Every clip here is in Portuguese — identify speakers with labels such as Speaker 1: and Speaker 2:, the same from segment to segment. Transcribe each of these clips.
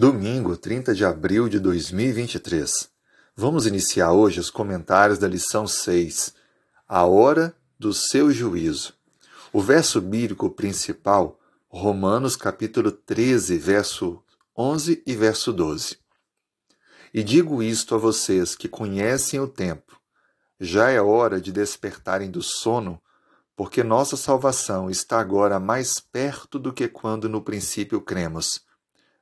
Speaker 1: Domingo, 30 de abril de 2023. Vamos iniciar hoje os comentários da lição 6, A Hora do Seu Juízo. O verso bíblico principal, Romanos capítulo 13, verso 11 e verso 12. E digo isto a vocês que conhecem o tempo. Já é hora de despertarem do sono, porque nossa salvação está agora mais perto do que quando no princípio cremos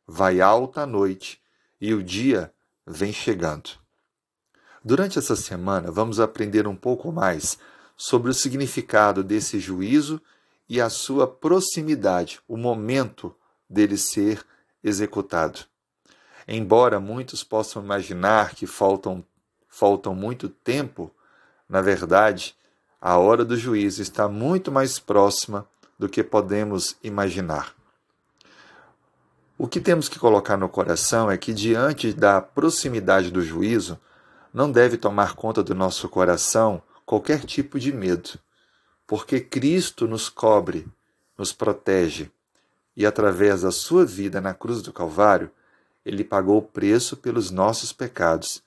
Speaker 1: vai alta a noite e o dia vem chegando. Durante essa semana, vamos aprender um pouco mais sobre o significado desse juízo e a sua proximidade, o momento dele ser executado. Embora muitos possam imaginar que faltam, faltam muito tempo, na verdade, a hora do juízo está muito mais próxima do que podemos imaginar. O que temos que colocar no coração é que, diante da proximidade do juízo, não deve tomar conta do nosso coração qualquer tipo de medo, porque Cristo nos cobre, nos protege, e através da sua vida na cruz do Calvário, ele pagou o preço pelos nossos pecados,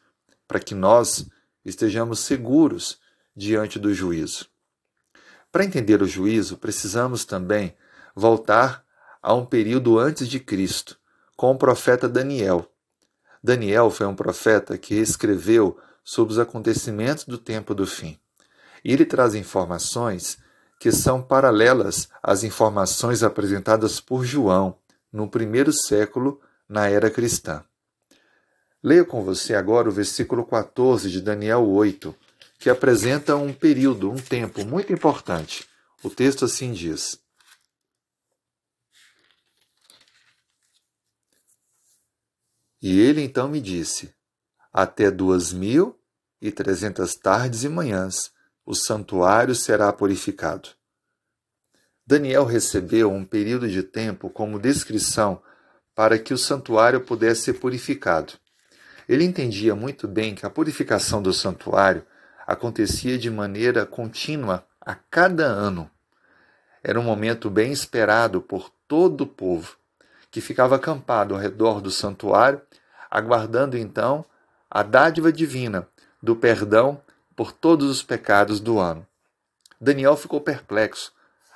Speaker 1: para que nós estejamos seguros diante do juízo. Para entender o juízo, precisamos também voltar a um período antes de Cristo, com o profeta Daniel. Daniel foi um profeta que escreveu sobre os acontecimentos do tempo do fim. E ele traz informações que são paralelas às informações apresentadas por João no primeiro século na era cristã. Leio com você agora o versículo 14 de Daniel 8, que apresenta um período, um tempo muito importante. O texto assim diz: E ele então me disse: Até duas mil e trezentas tardes e manhãs o santuário será purificado. Daniel recebeu um período de tempo como descrição para que o santuário pudesse ser purificado. Ele entendia muito bem que a purificação do santuário acontecia de maneira contínua a cada ano. Era um momento bem esperado por todo o povo que ficava acampado ao redor do santuário, aguardando então a dádiva divina do perdão por todos os pecados do ano. Daniel ficou perplexo.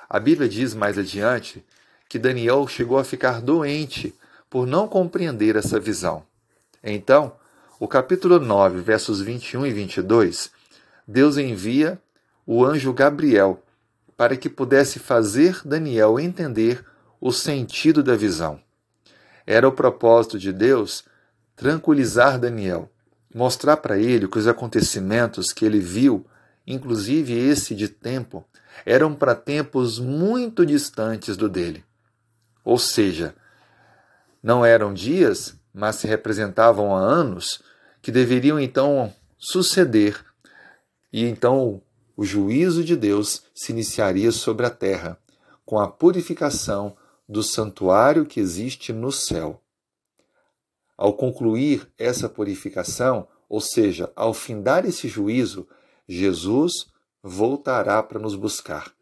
Speaker 1: A Bíblia diz mais adiante que Daniel chegou a ficar doente por não compreender essa visão. Então, o capítulo 9, versos 21 e 22, Deus envia o anjo Gabriel para que pudesse fazer Daniel entender o sentido da visão. Era o propósito de Deus tranquilizar Daniel, mostrar para ele que os acontecimentos que ele viu, inclusive esse de tempo, eram para tempos muito distantes do dele. Ou seja, não eram dias, mas se representavam a anos que deveriam então suceder. E então o juízo de Deus se iniciaria sobre a terra, com a purificação do santuário que existe no céu. Ao concluir essa purificação, ou seja, ao findar esse juízo, Jesus voltará para nos buscar.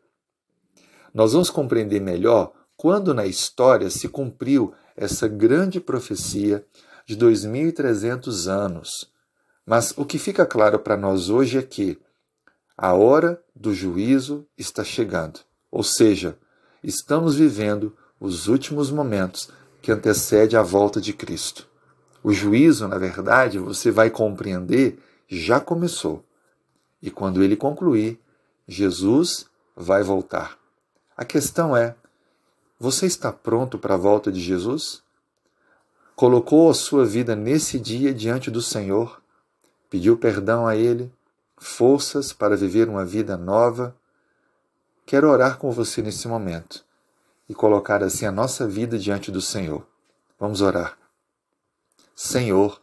Speaker 1: Nós vamos compreender melhor quando na história se cumpriu essa grande profecia de 2300 anos. Mas o que fica claro para nós hoje é que a hora do juízo está chegando. Ou seja, estamos vivendo os últimos momentos que antecede a volta de Cristo. O juízo, na verdade, você vai compreender, já começou. E quando ele concluir, Jesus vai voltar. A questão é: você está pronto para a volta de Jesus? Colocou a sua vida nesse dia diante do Senhor? Pediu perdão a Ele? Forças para viver uma vida nova? Quero orar com você nesse momento e colocar assim a nossa vida diante do Senhor. Vamos orar. Senhor,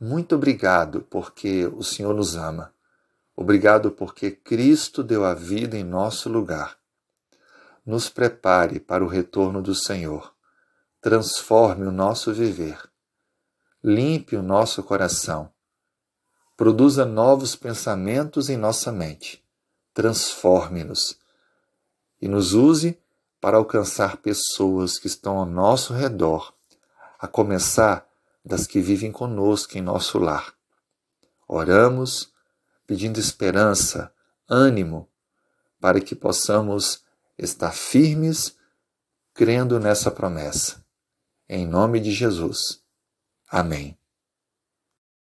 Speaker 1: muito obrigado porque o Senhor nos ama. Obrigado porque Cristo deu a vida em nosso lugar. Nos prepare para o retorno do Senhor. Transforme o nosso viver. Limpe o nosso coração. Produza novos pensamentos em nossa mente. Transforme-nos e nos use para alcançar pessoas que estão ao nosso redor, a começar das que vivem conosco em nosso lar. Oramos pedindo esperança, ânimo, para que possamos estar firmes, crendo nessa promessa. Em nome de Jesus. Amém.